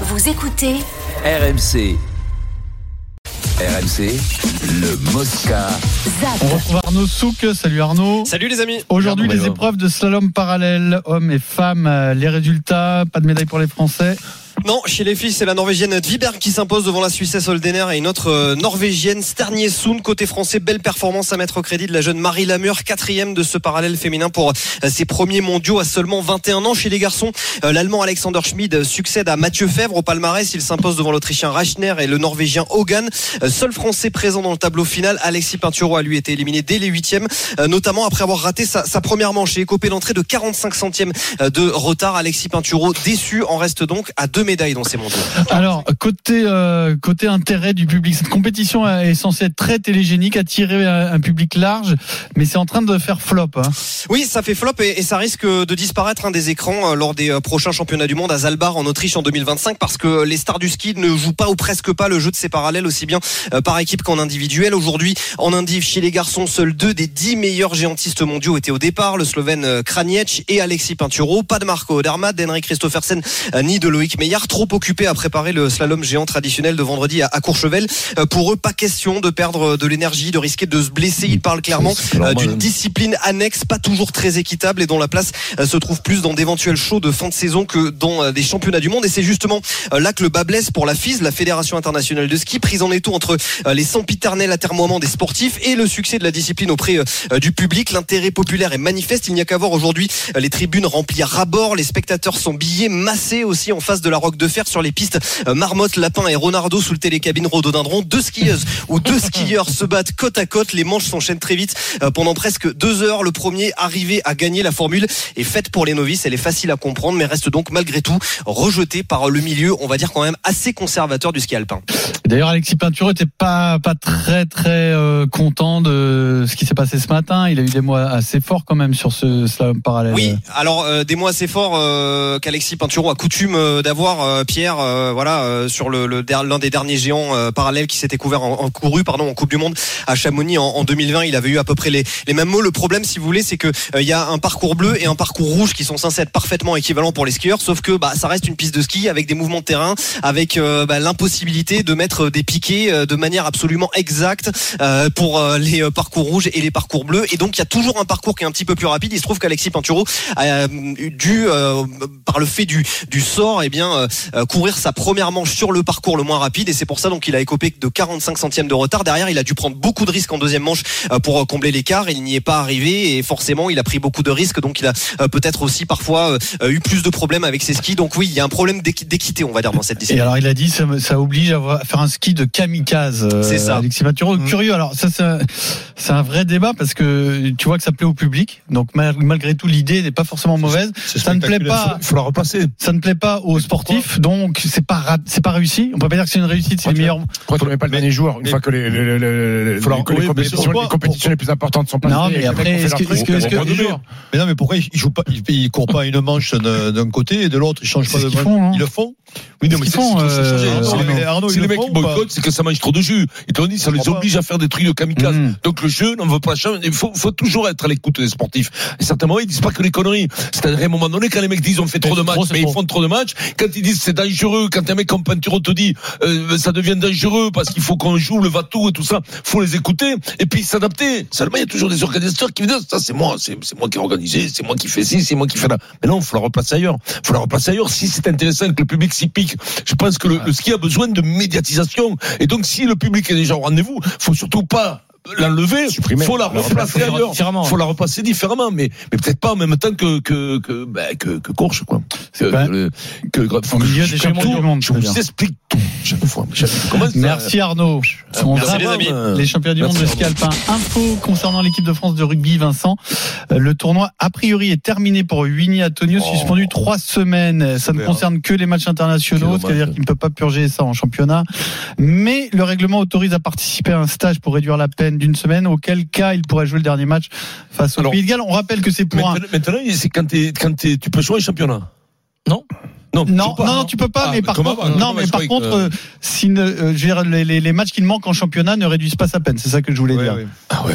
Vous écoutez RMC. RMC, le Mosca. ZAP. On retrouve Arnaud Souk. Salut Arnaud. Salut les amis. Aujourd'hui, les épreuves de slalom parallèle, hommes et femmes. Euh, Les résultats, pas de médaille pour les Français. Non, chez les filles, c'est la Norvégienne Dviberg qui s'impose devant la Suissesse Holdener et une autre euh, Norvégienne, Sterniesund. Côté français, belle performance à mettre au crédit de la jeune Marie Lamure, quatrième de ce parallèle féminin pour euh, ses premiers mondiaux à seulement 21 ans. Chez les garçons, euh, l'Allemand Alexander Schmid succède à Mathieu Fèvre au palmarès. Il s'impose devant l'Autrichien Rachner et le Norvégien Hogan. Seul français présent dans le tableau final, Alexis Pinturo a lui été éliminé dès les huitièmes, notamment après avoir raté sa, première manche et écopé l'entrée de 45 centièmes de retard. Alexis Pinturo déçu en reste donc à deux médailles dans ces mondiaux. Alors, côté, euh, côté intérêt du public, cette compétition est censée être très télégénique, attirer un, un public large, mais c'est en train de faire flop. hein. Oui, ça fait flop et, et ça risque de disparaître un des écrans euh, lors des euh, prochains championnats du monde à Zalbar en Autriche en 2025 parce que les stars du ski ne jouent pas ou presque pas le jeu de ces parallèles aussi bien euh, par équipe qu'en individuel. Aujourd'hui, en indiv chez les garçons, seuls deux des dix meilleurs géantistes mondiaux étaient au départ, le Slovène euh, Kraniec et Alexis Pinturo. Pas de Marco Odermatt, d'Henrik Christophersen euh, ni de Loïc Trop occupés à préparer le slalom géant traditionnel de vendredi à, à Courchevel. Euh, Pour eux, pas question de perdre de l'énergie, de risquer de se blesser. Ils parlent clairement euh, d'une discipline annexe, pas toujours très équitable et dont la place euh, se trouve plus dans d'éventuels shows de fin de saison que dans des championnats du monde. Et c'est justement là que le bas blesse pour la FIS, la Fédération internationale de ski, prise en étau entre les sempiternels atermoiements des sportifs et le succès de la discipline auprès du public. L'intérêt populaire est manifeste. Il n'y a qu'à voir aujourd'hui les tribunes remplies à ras-bord. Les spectateurs sont billets massés aussi en face de la Roque de Fer sur les pistes euh, Marmotte, Lapin et Ronardo sous le télécabine Rhododendron. Deux skieuses ou deux skieurs se battent côte à côte. Les manches s'enchaînent très vite euh, pendant presque deux heures. Le premier arrivé à gagner la formule est faite pour les novices. Elle est facile à comprendre, mais reste donc malgré tout rejetée par le milieu, on va dire quand même assez conservateur du ski alpin. D'ailleurs, Alexis Pinturo était pas, pas très, très euh, content de ce qui s'est passé ce matin. Il a eu des mois assez forts quand même sur ce slalom parallèle. Oui, alors euh, des mots assez forts euh, qu'Alexis Pinturo a coutume d'avoir, euh, Pierre, euh, voilà, euh, sur l'un des derniers géants parallèles qui s'était couvert en, couru, pardon, en Coupe du Monde à Chamonix en, en 2020. Il avait eu à peu près les, mêmes mots. Le problème, si vous voulez, c'est que il y a un parcours bleu et un parcours rouge qui sont censés être parfaitement équivalents pour les skieurs, sauf que bah, ça reste une piste de ski avec des mouvements de terrain, avec bah, l'impossibilité de mettre des piquets de manière absolument exacte pour les parcours rouges et les parcours bleus. Et donc il y a toujours un parcours qui est un petit peu plus rapide. Il se trouve qu'Alexis Pinturo a dû, par le fait du, du sort, eh bien euh, euh, courir sa première manche sur le parcours le moins rapide. Et c'est pour ça donc il a écopé de 45 centièmes de retard. Derrière, il a dû prendre beaucoup de risques en deuxième manche euh, pour combler l'écart. Il n'y est pas arrivé et forcément il a pris beaucoup de risques. Donc il a euh, peut-être aussi parfois euh, eu plus de problèmes avec ses skis. Donc oui, il y a un problème d'équi- d'équité, on va dire, dans cette Et discipline. alors il a dit ça, ça oblige à faire un ski de kamikaze. C'est ça. Alexis Pinturo, Mm. curieux. Alors ça c'est un, c'est un vrai débat parce que tu vois que ça plaît au public. Donc mal- malgré tout l'idée n'est pas forcément mauvaise. Ça ne plaît pas. Il faut la replacer. Ça ne plaît pas aux sportifs, donc c'est pas c'est pas réussi. On peut pas dire que c'est une réussite, c'est les meilleurs. Pourquoi tu ne mets pas le dernier jour une fois que les, les, les, compétitions, les plus importantes sont passées Non, mais après, est-ce que-. Mais non, mais pourquoi ils jouent pas, ils, courent pas une manche d'un côté et de l'autre, ils changent pas de manche. hein. Ils le font. Oui, non, mais c'est font, c'est- c'est euh. Arnaud, Si les mecs- boycottent, c'est que ça mange trop de jus. Ils t'ont dit, ça les oblige à faire des trucs de kamikaze. Mmh. Donc le jeu n'en veut pas chambre. Il faut, faut toujours être à l'écoute des sportifs. Et certainement, ils disent pas que les conneries. C'est-à-dire, à un moment donné, quand les mecs disent on fait trop de matchs, mais ils font trop de matchs, quand ils disent c'est dangereux, quand un mec comme Pinturo te dit euh, ça devient dangereux parce qu'il faut qu'on joue le Vatou et tout ça, faut les écouter et puis s'adapter. Seulement, il y a toujours des organisateurs qui me disent ça c'est moi, c'est moi qui ai organisé, c'est moi qui fais ci, c'est moi qui fais là. Mais non, faut la replacer ailleurs. Faut la replacer ailleurs. Si c'est intéressant que le public s'y je pense que le, le ski a besoin de médiatisation. Et donc, si le public est déjà au rendez-vous, faut surtout pas l'enlever, Supprimer. faut la La replacer ailleurs. différemment. Faut la replacer différemment, mais mais peut-être pas en même temps que que que bah, que, que Courche quoi. Que, que, que- faut Au que milieu je- des je- champions tout, du monde, Je très vous explique tout chaque fois. Chaque- Merci Arnaud. On Merci les amis. Les championnats du monde de ski alpin. Info concernant l'équipe de France de rugby, Vincent. Euh, Le tournoi, a priori, est terminé pour Winnie Antonio, Oh. suspendu trois semaines. Ça ne concerne que les matchs internationaux, c'est-à-dire qu'il ne peut pas purger ça en championnat. Mais le règlement autorise à participer à un stage pour réduire la peine d'une semaine, auquel cas il pourrait jouer le dernier match face au Alors, Pays de Galles. On rappelle que c'est pour un... Maintenant, maintenant, c'est quand, t'es- quand t'es- tu peux jouer un championnat. Non. Non, Non, tu peux pas, non, non, tu peux pas. Ah, mais par contre, non, mais par contre, que- euh, si ne, euh, je veux dire, les, les- les matchs qui manquent en championnat ne réduisent pas sa peine. C'est ça que je voulais dire. ouais. Ah ouais.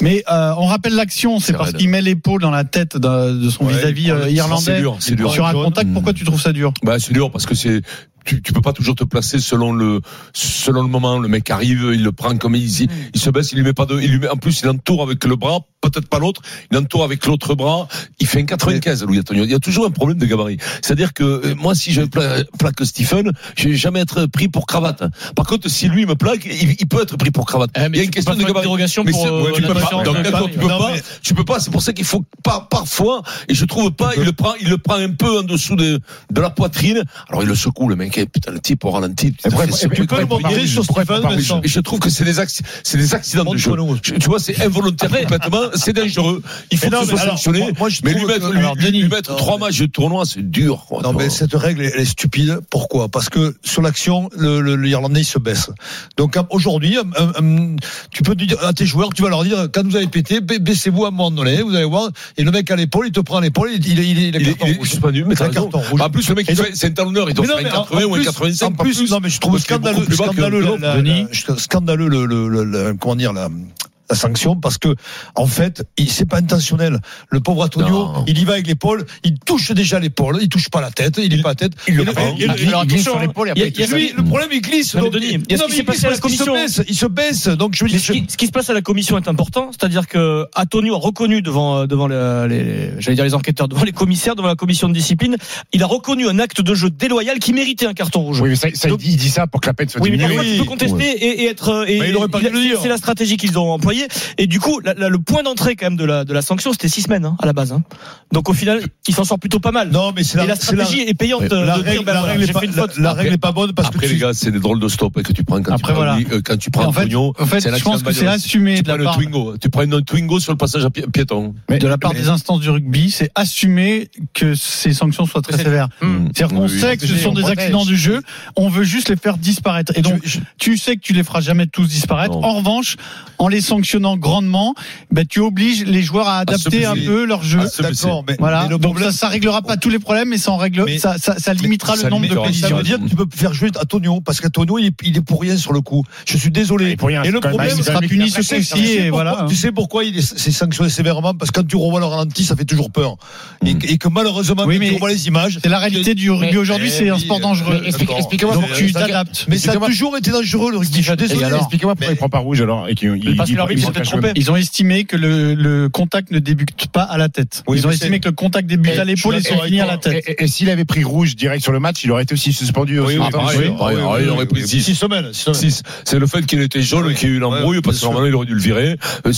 Mais euh, on rappelle l'action, c'est parce qu'il met l'épaule dans la tête de, de son Ouais, vis-à-vis il prend euh, irlandais dur, c'est dur. sur un contact. Mm. Pourquoi tu trouves ça dur? Bah, c'est dur parce que c'est tu, tu peux pas toujours te placer selon le selon le moment. Le mec arrive, il le prend comme il, il, il se baisse, il lui met pas de, il lui met en plus il entoure avec le bras, peut-être pas l'autre, il entoure avec l'autre bras. Il fait un 95, Louis Antonio. Il y a toujours un problème de gabarit. C'est-à-dire que euh, moi, si je pla- plaque Stephen, je vais jamais être pris pour cravate. Par contre, si lui me plaque, il, il peut être pris pour cravate. Eh, il y a une question de gabarit. Mais pour, c'est- euh, tu peux pas. Donc, tu peux Non, pas. mais- Tu peux pas. C'est pour ça qu'il faut pas parfois. Et je trouve pas. Il le prend. Il le prend un peu en dessous de de la poitrine. Alors il le secoue le mec. eh, Putain le type au ralenti. putain, Tu peux le sur Stephen. Et je trouve que c'est des c'est des accidents de jeu. Tu vois, c'est involontaire complètement. C'est dangereux. Il faut que ce soit sanctionné. moi- je lui mettre, que- lui, alors, Denis, lui mettre non, trois mais- matchs de tournoi, c'est dur. quoi, Non, mais vois. cette règle, elle est stupide. Pourquoi? Parce que sur l'action, le, le, l'Irlandais, il se baisse. Donc, aujourd'hui, tu peux dire à tes joueurs, tu vas leur dire, quand vous allez péter, ba- baissez-vous à un moment donné, vous allez voir, et le mec à l'épaule, il te prend à l'épaule, il, il, il, il, Il est, carton il est rouge. suspendu, mais carton rouge. En plus, le mec, c'est un talonneur, il doit faire un mais en- 80 en ou un plus- 85, en plus, non, mais je trouve scandaleux, scandaleux, scandaleux le, le, le, le- comment dire, la, la sanction parce que en fait il c'est pas intentionnel le pauvre Antonio Non. il y va avec l'épaule il touche déjà l'épaule il touche pas la tête il est pas la tête Il le prend, il glisse sur l'épaule et il y a- après il y a il lui, le problème, il glisse. Donc- Denis, il se baisse, Il se baisse. Donc, je ce, qui, ce qui se passe à la commission est important, c'est-à-dire que Antonio a reconnu devant devant le- les, j'allais dire les enquêteurs, devant les commissaires, devant la commission de discipline, il a reconnu un acte de jeu déloyal qui méritait un carton rouge. Oui, mais ça, ça, il Donc- dit- il dit ça pour que la peine soit Oui, mais tu peux contester et, être. Et, Mais il aurait pas dû le dire. C'est la stratégie qu'ils ont employée. Et du coup, la- la- le point d'entrée quand même de la, de la sanction, c'était six semaines hein, à la base. hein. Donc au final, il s'en sort plutôt pas mal. non, mais c'est et la la, c'est la, stratégie est payante. Euh, la de dire, règle, ben la voilà, règle est j'ai pas, faute. règle est bonne parce Après, que les tu- gars, c'est des drôles de stops que tu prends quand Après, tu prends, voilà. euh, quand tu prends En fait, Antonio. en fait, je pense que c'est bagnole. assumé Tu de la prends le part, Twingo. Tu prends un Twingo sur le passage à pi- piéton. de la part des instances du rugby, c'est assumer que ces sanctions soient très sévères. Hum. C'est-à-dire qu'on sait que ce sont on des accidents du jeu, on veut juste les faire disparaître. Et donc, tu- sais que tu les feras jamais tous disparaître. En revanche, en les sanctionnant grandement, ben, tu obliges les joueurs à adapter un peu leur jeu. D'accord, mais, Voilà. mais Donc problème, ça, ça réglera pas tous les problèmes, mais ça en règle, Mais- ça, ça, ça limitera ça le nombre de limitera. ça pénalités. veut dire que tu peux faire jouer Antonio parce qu'Antonio il, est- il est pour rien sur le coup. Je suis désolé. Rien, Et le problème, il sera puni sais et voilà. Tu sais pourquoi il est c'est sanctionné sévèrement Parce que quand tu revois le ralenti, ça fait toujours peur. Et, que- et que malheureusement, Oui, quand mais tu revois les images. C'est la réalité du rugby aujourd'hui, c'est un sport euh, dangereux. expliquez-moi Donc pourquoi- tu t'adaptes. Mais ça a toujours été dangereux le rugby. Je suis désolé. alors Expliquez-moi pourquoi il prend pas rouge alors Parce que l'arbitre trompé. Ils ont estimé que le, le contact ne débute pas à la tête. Oui, Ils ont estimé que le contact débute Et à l'épaule et se finit à la tête. Et, et- et s'il avait pris rouge direct sur le match, il aurait été aussi suspendu. aussi. Oui, Ah, oui, pareil, oui, il aurait pris oui. six. Six semaines. C'est le fait qu'il était jaune Oui. qui a eu l'embrouille parce que normalement il aurait dû le virer. Euh,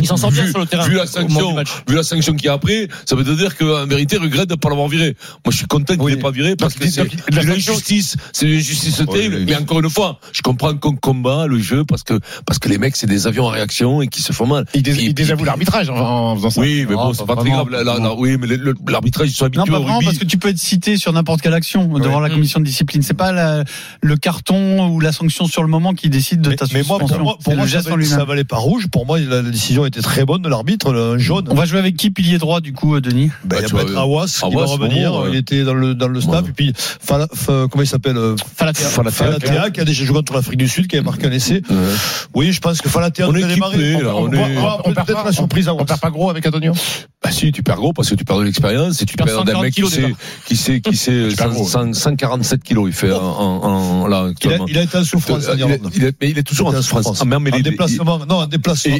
Il s'en sort bien sur le terrain Vu la sanction, du match. vu la sanction qu'il y a après, ça veut dire qu'en vérité, il regrette de ne pas l'avoir viré. Moi, je suis content qu'il n'ait pas viré parce que c'est une injustice. C'est une injustice terrible. Mais encore une fois, je comprends qu'on combat le jeu parce que, parce que les mecs, c'est des avions à réaction et qui se font mal. Il, dés- Puis- il désavoue puis- l'arbitrage en, en faisant ça. Oui, mais Non, bon, c'est pas pas très grave. Là, là, pas là, oui, mais l'arbitrage, ils sont Non, habitués pas au vraiment, rugby. parce que tu peux être cité sur n'importe quelle action devant la commission de discipline. C'est pas la- le carton ou la sanction sur le moment qui décide de Mais, ta mais moi, pour suspension. moi, pour moi ça, geste en valait, lui-même. ça valait pas rouge. Pour moi, la, la décision était très bonne de l'arbitre, le jaune. On va jouer avec qui pilier droit du coup, euh, Denis? Bah, il y a tu vois, peut-être Awas qui va revenir. Il était dans le, dans le staff. Et puis, comment il s'appelle euh, Falatea. Qui a déjà joué contre l'Afrique du Sud, qui avait marqué un essai. Oui, je pense que Falatea On est équipé, on peut-être pas- la surprise à On perd pas gros avec Antonio Bah si, tu perds gros parce que tu perds de l'expérience et tu perds d'un 140 mec qui sait, qui sait, qui sait, Tu perds gros. 100 147 kilos il fait en, là Il a, actuellement. il a été en souffrance en Euh, Irlande. mais il est toujours en souffrance. Ah, En est- déplacement, non, en déplacement.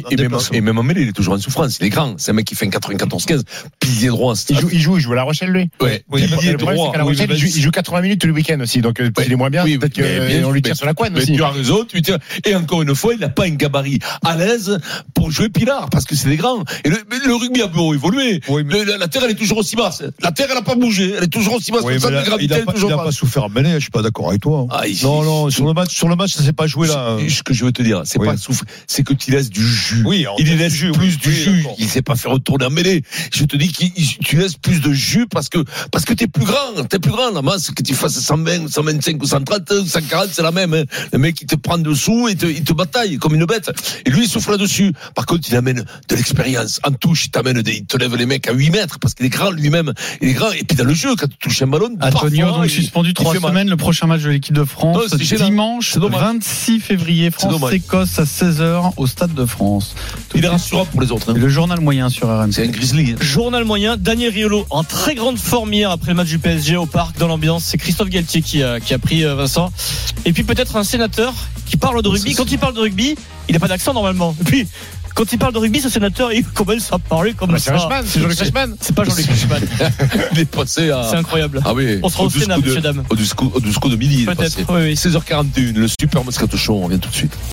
Et, même, en mêlée, il est toujours en souffrance. Il est grand. C'est un mec qui fait un 94-15, pilier droit. il joue, il joue, il joue à La Rochelle lui. Ouais, pilier droit. il, joue, vas-y. il joue 80 minutes tous les week-ends aussi, donc euh, il est moins bien. Peut-être qu'on lui sûr, tire sur la couenne Mais aussi. tu as raison, tu tiens. Et encore une fois, il n'a pas un gabarit à l'aise pour jouer Pilar, parce que c'est des grands. Et le, rugby a beau évoluer. Oui, mais- la, la terre, elle est toujours aussi basse. La terre, elle n'a pas bougé. Elle est toujours aussi basse. Oui, de gravité, il n'a pas, toujours il a pas souffert en mêlée, je suis pas d'accord avec toi. Ah, il- non, non, sur le match, sur le match, ça s'est pas joué là. Ce que je veux te dire, c'est Oui. pas souffle, c'est que tu laisses du jus. Oui, il laisse laisse du jus, plus du jus. Il sait pas faire retourner en mêlée. Je te dis que tu laisses plus de jus parce que parce que t'es plus grand, t'es plus grand. La masse que tu fasses 120, 125 ou 130, 140, c'est la même. hein. Le mec il te prend dessous et te, il te bataille comme une bête. Et lui il souffle là-dessus. Par contre, il amène de l'expérience. En touche, il t'amène des, il te enlève les mecs à 8 mètres parce qu'il est grand lui-même. Il est grand. Et puis dans le jeu, quand tu touches un ballon, Antonio parfois, donc il- suspendu il trois fait mal. semaines. Le prochain match de l'équipe de France Non, dimanche C'est dommage. 26 février C'est dommage. France Écosse à 16h au stade de France. Tout Il est rassurant pour les autres. hein. le journal moyen sur C'est un RMC. grizzly. hein. Journal moyen, Daniel Riolo en très grande forme hier après le match du PSG au parc dans l'ambiance. C'est Christophe Galtier qui a, qui a pris euh, Vincent. Et puis peut-être un sénateur qui parle de rugby. C'est- Quand il parle de rugby, il n'a pas d'accent normalement. Et puis quand il parle de rugby, ce sénateur il commence à parler comme Bah, c'est ça. C'est Jean-Luc Reichmann. C'est pas Jean-Luc Reichmann. Il est passé à. C'est incroyable. Ah oui. On sera au Sénat, messieurs, dames. Au-dessus au-dessus de midi. Peut-être. oui. 16h41, le super Moscato Show, on revient tout de suite.